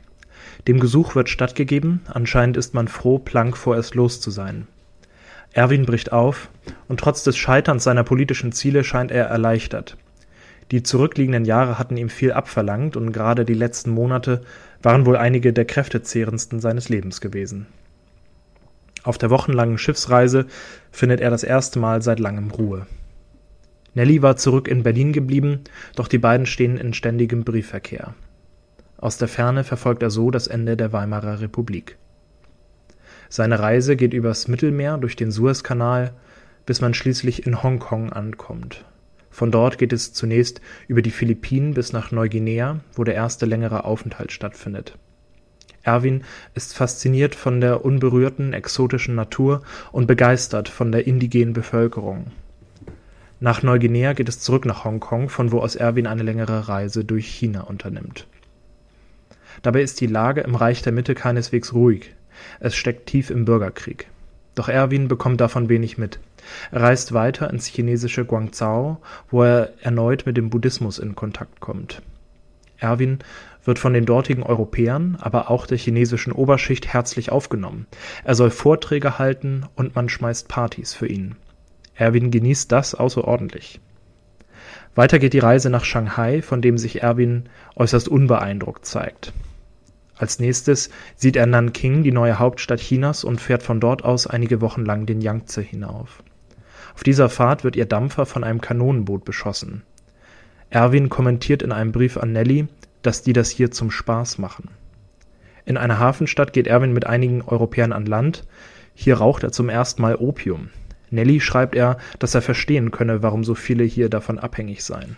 Dem Gesuch wird stattgegeben, anscheinend ist man froh, Planck vorerst los zu sein. Erwin bricht auf, und trotz des Scheiterns seiner politischen Ziele scheint er erleichtert. Die zurückliegenden Jahre hatten ihm viel abverlangt, und gerade die letzten Monate waren wohl einige der kräftezehrendsten seines Lebens gewesen. Auf der wochenlangen Schiffsreise findet er das erste Mal seit langem Ruhe. Nelly war zurück in Berlin geblieben, doch die beiden stehen in ständigem Briefverkehr. Aus der Ferne verfolgt er so das Ende der Weimarer Republik. Seine Reise geht übers Mittelmeer durch den Suezkanal, bis man schließlich in Hongkong ankommt. Von dort geht es zunächst über die Philippinen bis nach Neuguinea, wo der erste längere Aufenthalt stattfindet. Erwin ist fasziniert von der unberührten, exotischen Natur und begeistert von der indigenen Bevölkerung. Nach Neuguinea geht es zurück nach Hongkong, von wo aus Erwin eine längere Reise durch China unternimmt. Dabei ist die Lage im Reich der Mitte keineswegs ruhig. Es steckt tief im Bürgerkrieg. Doch Erwin bekommt davon wenig mit. Er reist weiter ins chinesische Guangzhou, wo er erneut mit dem Buddhismus in Kontakt kommt. Erwin wird von den dortigen Europäern, aber auch der chinesischen Oberschicht herzlich aufgenommen. Er soll Vorträge halten und man schmeißt Partys für ihn. Erwin genießt das außerordentlich. Weiter geht die Reise nach Shanghai, von dem sich Erwin äußerst unbeeindruckt zeigt. Als nächstes sieht er Nanking, die neue Hauptstadt Chinas, und fährt von dort aus einige Wochen lang den Yangtze hinauf. Auf dieser Fahrt wird ihr Dampfer von einem Kanonenboot beschossen. Erwin kommentiert in einem Brief an Nelly, dass die das hier zum Spaß machen. In einer Hafenstadt geht Erwin mit einigen Europäern an Land. Hier raucht er zum ersten Mal Opium. Nelly schreibt er, dass er verstehen könne, warum so viele hier davon abhängig seien.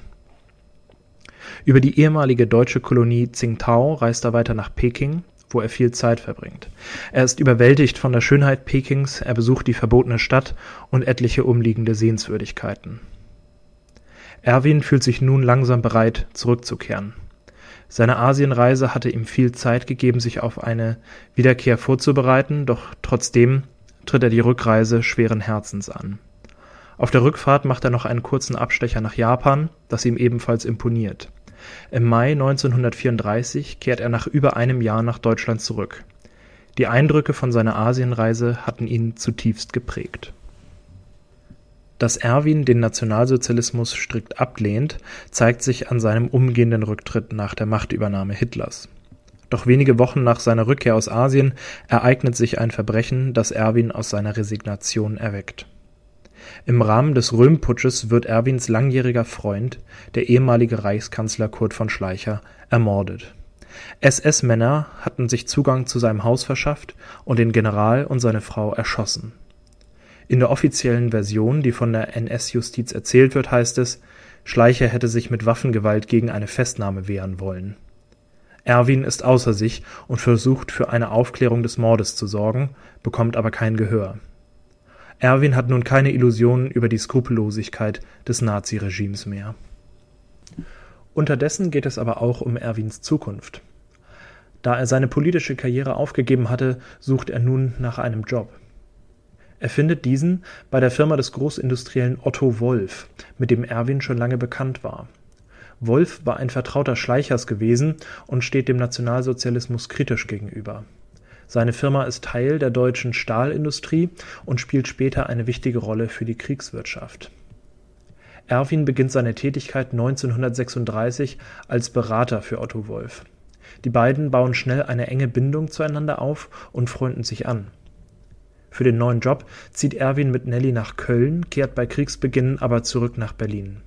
Über die ehemalige deutsche Kolonie Tsingtao reist er weiter nach Peking, wo er viel Zeit verbringt. Er ist überwältigt von der Schönheit Pekings, er besucht die verbotene Stadt und etliche umliegende Sehenswürdigkeiten. Erwin fühlt sich nun langsam bereit, zurückzukehren. Seine Asienreise hatte ihm viel Zeit gegeben, sich auf eine Wiederkehr vorzubereiten, doch trotzdem tritt er die Rückreise schweren Herzens an. Auf der Rückfahrt macht er noch einen kurzen Abstecher nach Japan, das ihm ebenfalls imponiert. Im Mai 1934 kehrt er nach über einem Jahr nach Deutschland zurück. Die Eindrücke von seiner Asienreise hatten ihn zutiefst geprägt. Dass Erwin den Nationalsozialismus strikt ablehnt, zeigt sich an seinem umgehenden Rücktritt nach der Machtübernahme Hitlers. Doch wenige Wochen nach seiner Rückkehr aus Asien ereignet sich ein Verbrechen, das Erwin aus seiner Resignation erweckt. Im Rahmen des Röhm-Putsches wird Erwins langjähriger Freund, der ehemalige Reichskanzler Kurt von Schleicher, ermordet. SS-Männer hatten sich Zugang zu seinem Haus verschafft und den General und seine Frau erschossen. In der offiziellen Version, die von der NS-Justiz erzählt wird, heißt es, Schleicher hätte sich mit Waffengewalt gegen eine Festnahme wehren wollen. Erwin ist außer sich und versucht für eine Aufklärung des Mordes zu sorgen, bekommt aber kein Gehör. Erwin hat nun keine Illusionen über die Skrupellosigkeit des Naziregimes mehr. Unterdessen geht es aber auch um Erwins Zukunft. Da er seine politische Karriere aufgegeben hatte, sucht er nun nach einem Job. Er findet diesen bei der Firma des Großindustriellen Otto Wolf, mit dem Erwin schon lange bekannt war. Wolf war ein Vertrauter Schleichers gewesen und steht dem Nationalsozialismus kritisch gegenüber. Seine Firma ist Teil der deutschen Stahlindustrie und spielt später eine wichtige Rolle für die Kriegswirtschaft. Erwin beginnt seine Tätigkeit 1936 als Berater für Otto Wolf. Die beiden bauen schnell eine enge Bindung zueinander auf und freunden sich an. Für den neuen Job zieht Erwin mit Nelly nach Köln, kehrt bei Kriegsbeginn aber zurück nach Berlin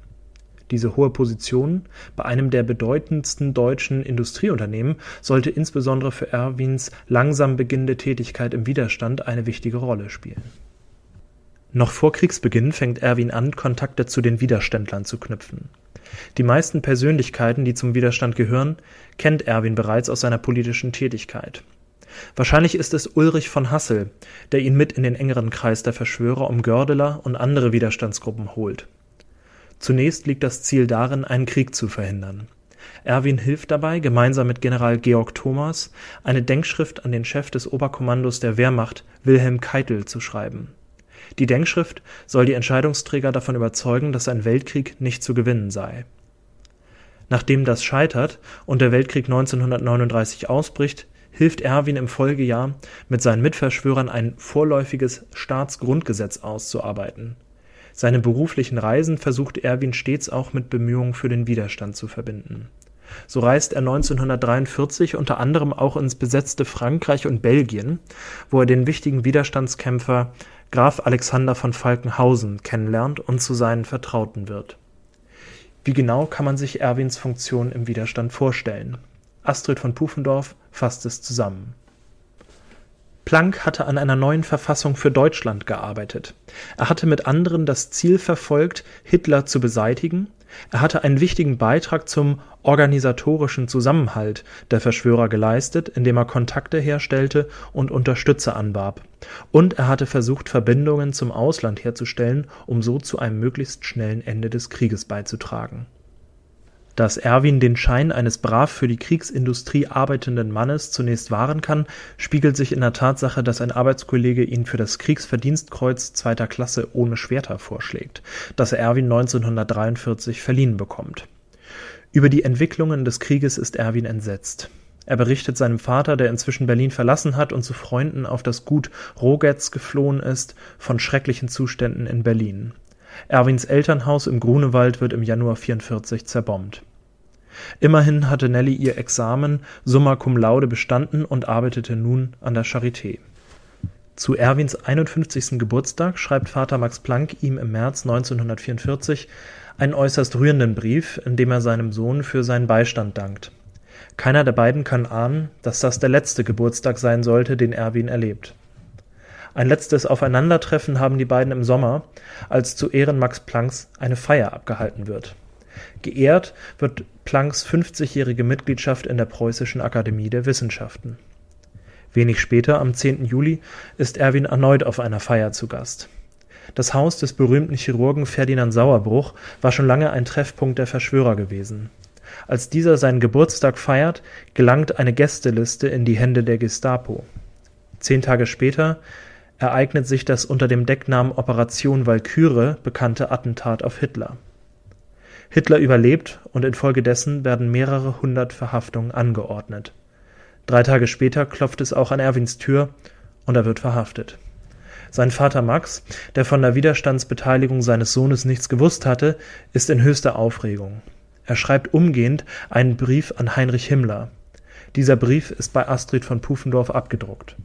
diese hohe Position bei einem der bedeutendsten deutschen Industrieunternehmen sollte insbesondere für Erwins langsam beginnende Tätigkeit im Widerstand eine wichtige Rolle spielen. Noch vor Kriegsbeginn fängt Erwin an, Kontakte zu den Widerständlern zu knüpfen. Die meisten Persönlichkeiten, die zum Widerstand gehören, kennt Erwin bereits aus seiner politischen Tätigkeit. Wahrscheinlich ist es Ulrich von Hassel, der ihn mit in den engeren Kreis der Verschwörer um Gördeler und andere Widerstandsgruppen holt. Zunächst liegt das Ziel darin, einen Krieg zu verhindern. Erwin hilft dabei, gemeinsam mit General Georg Thomas eine Denkschrift an den Chef des Oberkommandos der Wehrmacht, Wilhelm Keitel, zu schreiben. Die Denkschrift soll die Entscheidungsträger davon überzeugen, dass ein Weltkrieg nicht zu gewinnen sei. Nachdem das scheitert und der Weltkrieg 1939 ausbricht, hilft Erwin im Folgejahr mit seinen Mitverschwörern ein vorläufiges Staatsgrundgesetz auszuarbeiten seine beruflichen Reisen versucht Erwin stets auch mit Bemühungen für den Widerstand zu verbinden. So reist er 1943 unter anderem auch ins besetzte Frankreich und Belgien, wo er den wichtigen Widerstandskämpfer Graf Alexander von Falkenhausen kennenlernt und zu seinen Vertrauten wird. Wie genau kann man sich Erwins Funktion im Widerstand vorstellen? Astrid von Pufendorf fasst es zusammen Planck hatte an einer neuen Verfassung für Deutschland gearbeitet. Er hatte mit anderen das Ziel verfolgt, Hitler zu beseitigen. Er hatte einen wichtigen Beitrag zum organisatorischen Zusammenhalt der Verschwörer geleistet, indem er Kontakte herstellte und Unterstützer anwarb. Und er hatte versucht, Verbindungen zum Ausland herzustellen, um so zu einem möglichst schnellen Ende des Krieges beizutragen dass Erwin den Schein eines brav für die Kriegsindustrie arbeitenden Mannes zunächst wahren kann, spiegelt sich in der Tatsache, dass ein Arbeitskollege ihn für das Kriegsverdienstkreuz zweiter Klasse ohne Schwerter vorschlägt, das Erwin 1943 verliehen bekommt. Über die Entwicklungen des Krieges ist Erwin entsetzt. Er berichtet seinem Vater, der inzwischen Berlin verlassen hat und zu Freunden auf das Gut Rogetz geflohen ist, von schrecklichen Zuständen in Berlin. Erwins Elternhaus im Grunewald wird im Januar 44 zerbombt. Immerhin hatte Nelly ihr Examen summa cum laude bestanden und arbeitete nun an der Charité. Zu Erwins 51. Geburtstag schreibt Vater Max Planck ihm im März 1944 einen äußerst rührenden Brief, in dem er seinem Sohn für seinen Beistand dankt. Keiner der beiden kann ahnen, dass das der letzte Geburtstag sein sollte, den Erwin erlebt. Ein letztes Aufeinandertreffen haben die beiden im Sommer, als zu Ehren Max Plancks eine Feier abgehalten wird. Geehrt wird Plancks 50-jährige Mitgliedschaft in der Preußischen Akademie der Wissenschaften. Wenig später, am 10. Juli, ist Erwin erneut auf einer Feier zu Gast. Das Haus des berühmten Chirurgen Ferdinand Sauerbruch war schon lange ein Treffpunkt der Verschwörer gewesen. Als dieser seinen Geburtstag feiert, gelangt eine Gästeliste in die Hände der Gestapo. Zehn Tage später ereignet sich das unter dem Decknamen Operation Walküre bekannte Attentat auf Hitler. Hitler überlebt und infolgedessen werden mehrere hundert Verhaftungen angeordnet. Drei Tage später klopft es auch an Erwins Tür und er wird verhaftet. Sein Vater Max, der von der Widerstandsbeteiligung seines Sohnes nichts gewusst hatte, ist in höchster Aufregung. Er schreibt umgehend einen Brief an Heinrich Himmler. Dieser Brief ist bei Astrid von Pufendorf abgedruckt.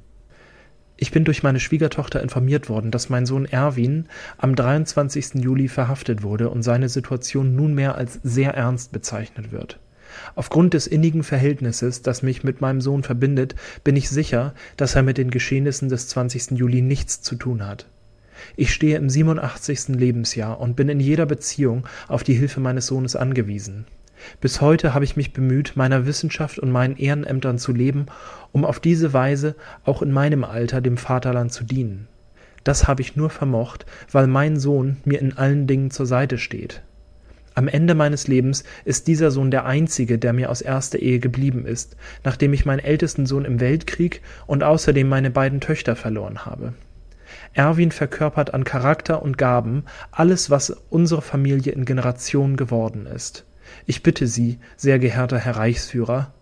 Ich bin durch meine Schwiegertochter informiert worden, dass mein Sohn Erwin am 23. Juli verhaftet wurde und seine Situation nunmehr als sehr ernst bezeichnet wird. Aufgrund des innigen Verhältnisses, das mich mit meinem Sohn verbindet, bin ich sicher, dass er mit den Geschehnissen des 20. Juli nichts zu tun hat. Ich stehe im 87. Lebensjahr und bin in jeder Beziehung auf die Hilfe meines Sohnes angewiesen. Bis heute habe ich mich bemüht, meiner Wissenschaft und meinen Ehrenämtern zu leben, um auf diese Weise auch in meinem Alter dem Vaterland zu dienen. Das habe ich nur vermocht, weil mein Sohn mir in allen Dingen zur Seite steht. Am Ende meines Lebens ist dieser Sohn der einzige, der mir aus erster Ehe geblieben ist, nachdem ich meinen ältesten Sohn im Weltkrieg und außerdem meine beiden Töchter verloren habe. Erwin verkörpert an Charakter und Gaben alles, was unsere Familie in Generationen geworden ist. Ich bitte Sie, sehr geehrter Herr Reichsführer,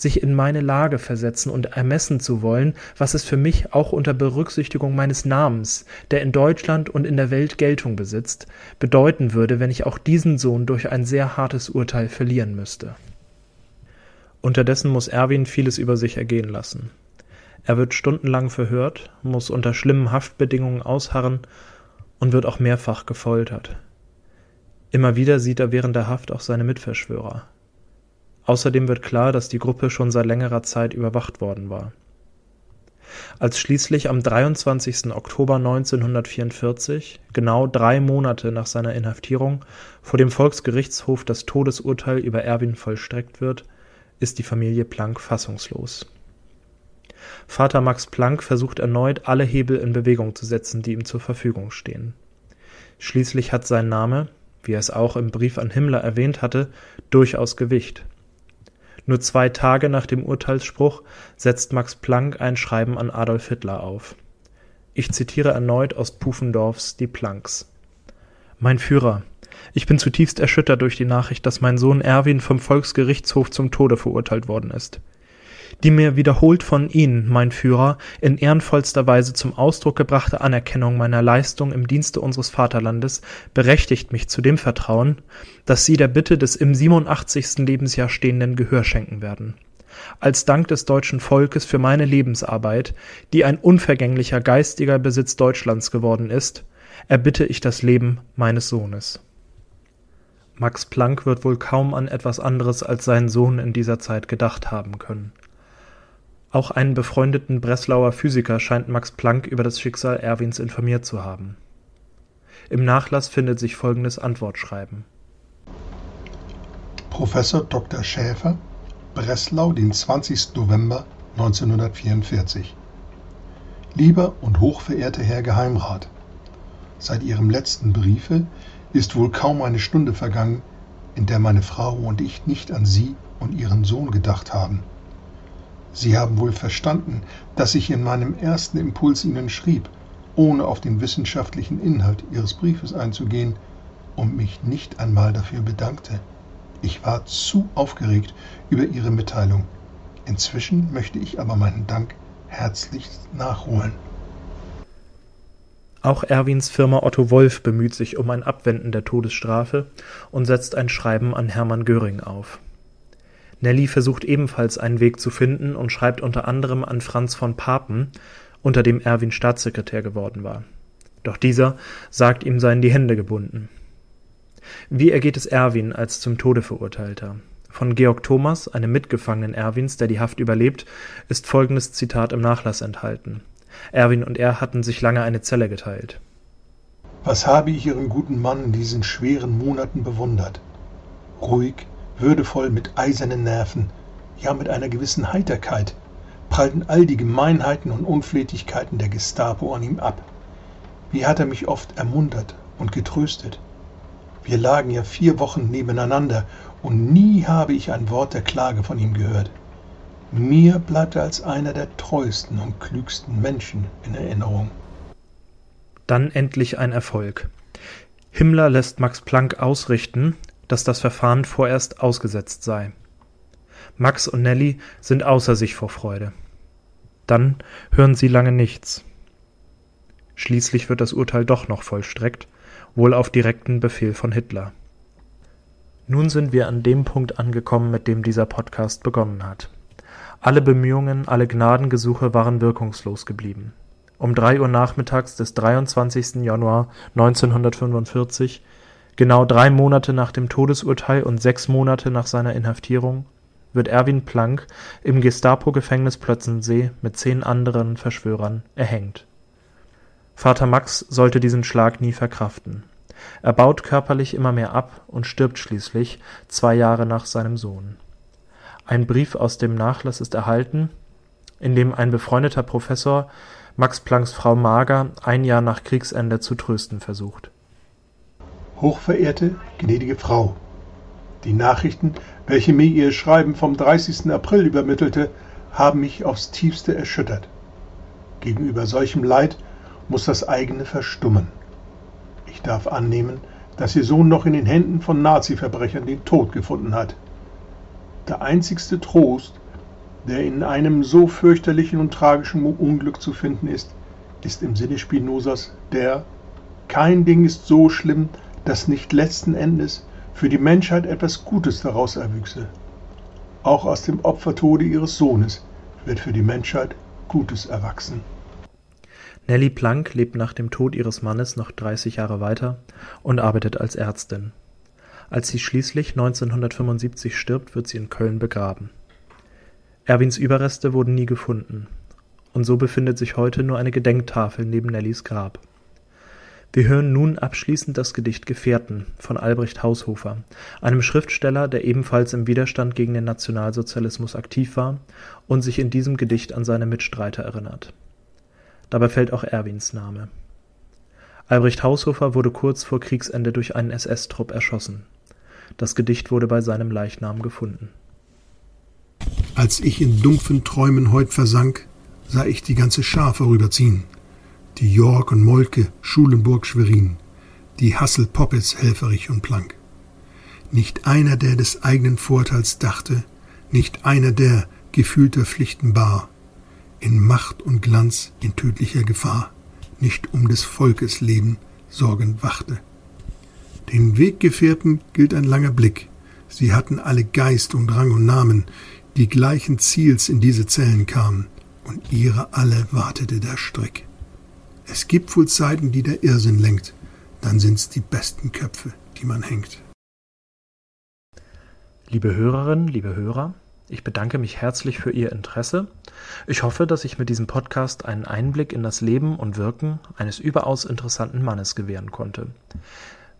sich in meine Lage versetzen und ermessen zu wollen, was es für mich auch unter Berücksichtigung meines Namens, der in Deutschland und in der Welt Geltung besitzt, bedeuten würde, wenn ich auch diesen Sohn durch ein sehr hartes Urteil verlieren müsste. Unterdessen muss Erwin vieles über sich ergehen lassen. Er wird stundenlang verhört, muss unter schlimmen Haftbedingungen ausharren und wird auch mehrfach gefoltert. Immer wieder sieht er während der Haft auch seine Mitverschwörer. Außerdem wird klar, dass die Gruppe schon seit längerer Zeit überwacht worden war. Als schließlich am 23. Oktober 1944, genau drei Monate nach seiner Inhaftierung, vor dem Volksgerichtshof das Todesurteil über Erwin vollstreckt wird, ist die Familie Planck fassungslos. Vater Max Planck versucht erneut, alle Hebel in Bewegung zu setzen, die ihm zur Verfügung stehen. Schließlich hat sein Name, wie er es auch im Brief an Himmler erwähnt hatte, durchaus Gewicht. Nur zwei Tage nach dem Urteilsspruch setzt Max Planck ein Schreiben an Adolf Hitler auf. Ich zitiere erneut aus Pufendorfs Die Plancks. Mein Führer, ich bin zutiefst erschüttert durch die Nachricht, dass mein Sohn Erwin vom Volksgerichtshof zum Tode verurteilt worden ist die mir wiederholt von Ihnen, mein Führer, in ehrenvollster Weise zum Ausdruck gebrachte Anerkennung meiner Leistung im Dienste unseres Vaterlandes berechtigt mich zu dem Vertrauen, dass Sie der Bitte des im 87. Lebensjahr stehenden Gehör schenken werden. Als Dank des deutschen Volkes für meine Lebensarbeit, die ein unvergänglicher geistiger Besitz Deutschlands geworden ist, erbitte ich das Leben meines Sohnes. Max Planck wird wohl kaum an etwas anderes als seinen Sohn in dieser Zeit gedacht haben können. Auch einen befreundeten Breslauer Physiker scheint Max Planck über das Schicksal Erwins informiert zu haben. Im Nachlass findet sich folgendes Antwortschreiben: Professor Dr. Schäfer, Breslau, den 20. November 1944. Lieber und hochverehrter Herr Geheimrat, seit Ihrem letzten Briefe ist wohl kaum eine Stunde vergangen, in der meine Frau und ich nicht an Sie und Ihren Sohn gedacht haben. Sie haben wohl verstanden, dass ich in meinem ersten Impuls Ihnen schrieb, ohne auf den wissenschaftlichen Inhalt Ihres Briefes einzugehen und mich nicht einmal dafür bedankte. Ich war zu aufgeregt über Ihre Mitteilung. Inzwischen möchte ich aber meinen Dank herzlichst nachholen. Auch Erwins Firma Otto Wolf bemüht sich um ein Abwenden der Todesstrafe und setzt ein Schreiben an Hermann Göring auf. Nelly versucht ebenfalls einen Weg zu finden und schreibt unter anderem an Franz von Papen, unter dem Erwin Staatssekretär geworden war. Doch dieser sagt, ihm seien die Hände gebunden. Wie ergeht es Erwin als zum Tode verurteilter? Von Georg Thomas, einem Mitgefangenen Erwins, der die Haft überlebt, ist folgendes Zitat im Nachlass enthalten. Erwin und er hatten sich lange eine Zelle geteilt. Was habe ich Ihren guten Mann in diesen schweren Monaten bewundert? Ruhig, würdevoll, mit eisernen Nerven, ja mit einer gewissen Heiterkeit, prallten all die Gemeinheiten und Unflätigkeiten der Gestapo an ihm ab. Wie hat er mich oft ermuntert und getröstet. Wir lagen ja vier Wochen nebeneinander und nie habe ich ein Wort der Klage von ihm gehört. Mir bleibt er als einer der treuesten und klügsten Menschen in Erinnerung. Dann endlich ein Erfolg. Himmler lässt Max Planck ausrichten, dass das Verfahren vorerst ausgesetzt sei. Max und Nelly sind außer sich vor Freude. Dann hören sie lange nichts. Schließlich wird das Urteil doch noch vollstreckt, wohl auf direkten Befehl von Hitler. Nun sind wir an dem Punkt angekommen, mit dem dieser Podcast begonnen hat. Alle Bemühungen, alle Gnadengesuche waren wirkungslos geblieben. Um drei Uhr nachmittags des 23. Januar 1945 Genau drei Monate nach dem Todesurteil und sechs Monate nach seiner Inhaftierung wird Erwin Planck im Gestapo-Gefängnis Plötzensee mit zehn anderen Verschwörern erhängt. Vater Max sollte diesen Schlag nie verkraften. Er baut körperlich immer mehr ab und stirbt schließlich zwei Jahre nach seinem Sohn. Ein Brief aus dem Nachlass ist erhalten, in dem ein befreundeter Professor Max Plancks Frau Mager ein Jahr nach Kriegsende zu trösten versucht Hochverehrte, gnädige Frau, die Nachrichten, welche mir Ihr Schreiben vom 30. April übermittelte, haben mich aufs tiefste erschüttert. Gegenüber solchem Leid muss das eigene verstummen. Ich darf annehmen, dass Ihr Sohn noch in den Händen von Nazi-Verbrechern den Tod gefunden hat. Der einzigste Trost, der in einem so fürchterlichen und tragischen Unglück zu finden ist, ist im Sinne Spinozas der Kein Ding ist so schlimm, dass nicht letzten Endes für die Menschheit etwas Gutes daraus erwüchse. Auch aus dem Opfertode ihres Sohnes wird für die Menschheit Gutes erwachsen. Nelly Planck lebt nach dem Tod ihres Mannes noch 30 Jahre weiter und arbeitet als Ärztin. Als sie schließlich 1975 stirbt, wird sie in Köln begraben. Erwins Überreste wurden nie gefunden, und so befindet sich heute nur eine Gedenktafel neben Nellys Grab. Wir hören nun abschließend das Gedicht Gefährten von Albrecht Haushofer, einem Schriftsteller, der ebenfalls im Widerstand gegen den Nationalsozialismus aktiv war und sich in diesem Gedicht an seine Mitstreiter erinnert. Dabei fällt auch Erwins Name. Albrecht Haushofer wurde kurz vor Kriegsende durch einen SS-Trupp erschossen. Das Gedicht wurde bei seinem Leichnam gefunden. Als ich in dumpfen Träumen heut versank, sah ich die ganze Schar vorüberziehen die York und Moltke, Schulenburg, Schwerin, die Hassel, Poppitz, Helferich und Planck. Nicht einer, der des eigenen Vorteils dachte, nicht einer, der gefühlter Pflichten bar, in Macht und Glanz, in tödlicher Gefahr, nicht um des Volkes Leben sorgend wachte. Den Weggefährten gilt ein langer Blick. Sie hatten alle Geist und Rang und Namen, die gleichen Ziels in diese Zellen kamen, und ihre alle wartete der Strick. Es gibt wohl Zeiten, die der Irrsinn lenkt, dann sind's die besten Köpfe, die man hängt. Liebe Hörerinnen, liebe Hörer, ich bedanke mich herzlich für Ihr Interesse. Ich hoffe, dass ich mit diesem Podcast einen Einblick in das Leben und Wirken eines überaus interessanten Mannes gewähren konnte.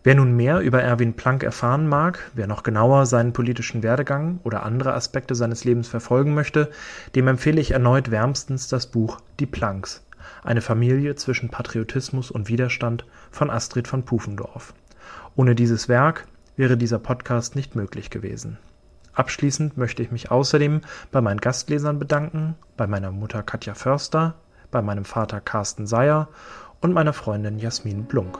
Wer nun mehr über Erwin Planck erfahren mag, wer noch genauer seinen politischen Werdegang oder andere Aspekte seines Lebens verfolgen möchte, dem empfehle ich erneut wärmstens das Buch Die Plancks eine Familie zwischen Patriotismus und Widerstand von Astrid von Pufendorf. Ohne dieses Werk wäre dieser Podcast nicht möglich gewesen. Abschließend möchte ich mich außerdem bei meinen Gastlesern bedanken, bei meiner Mutter Katja Förster, bei meinem Vater Carsten Seyer und meiner Freundin Jasmin Blunk.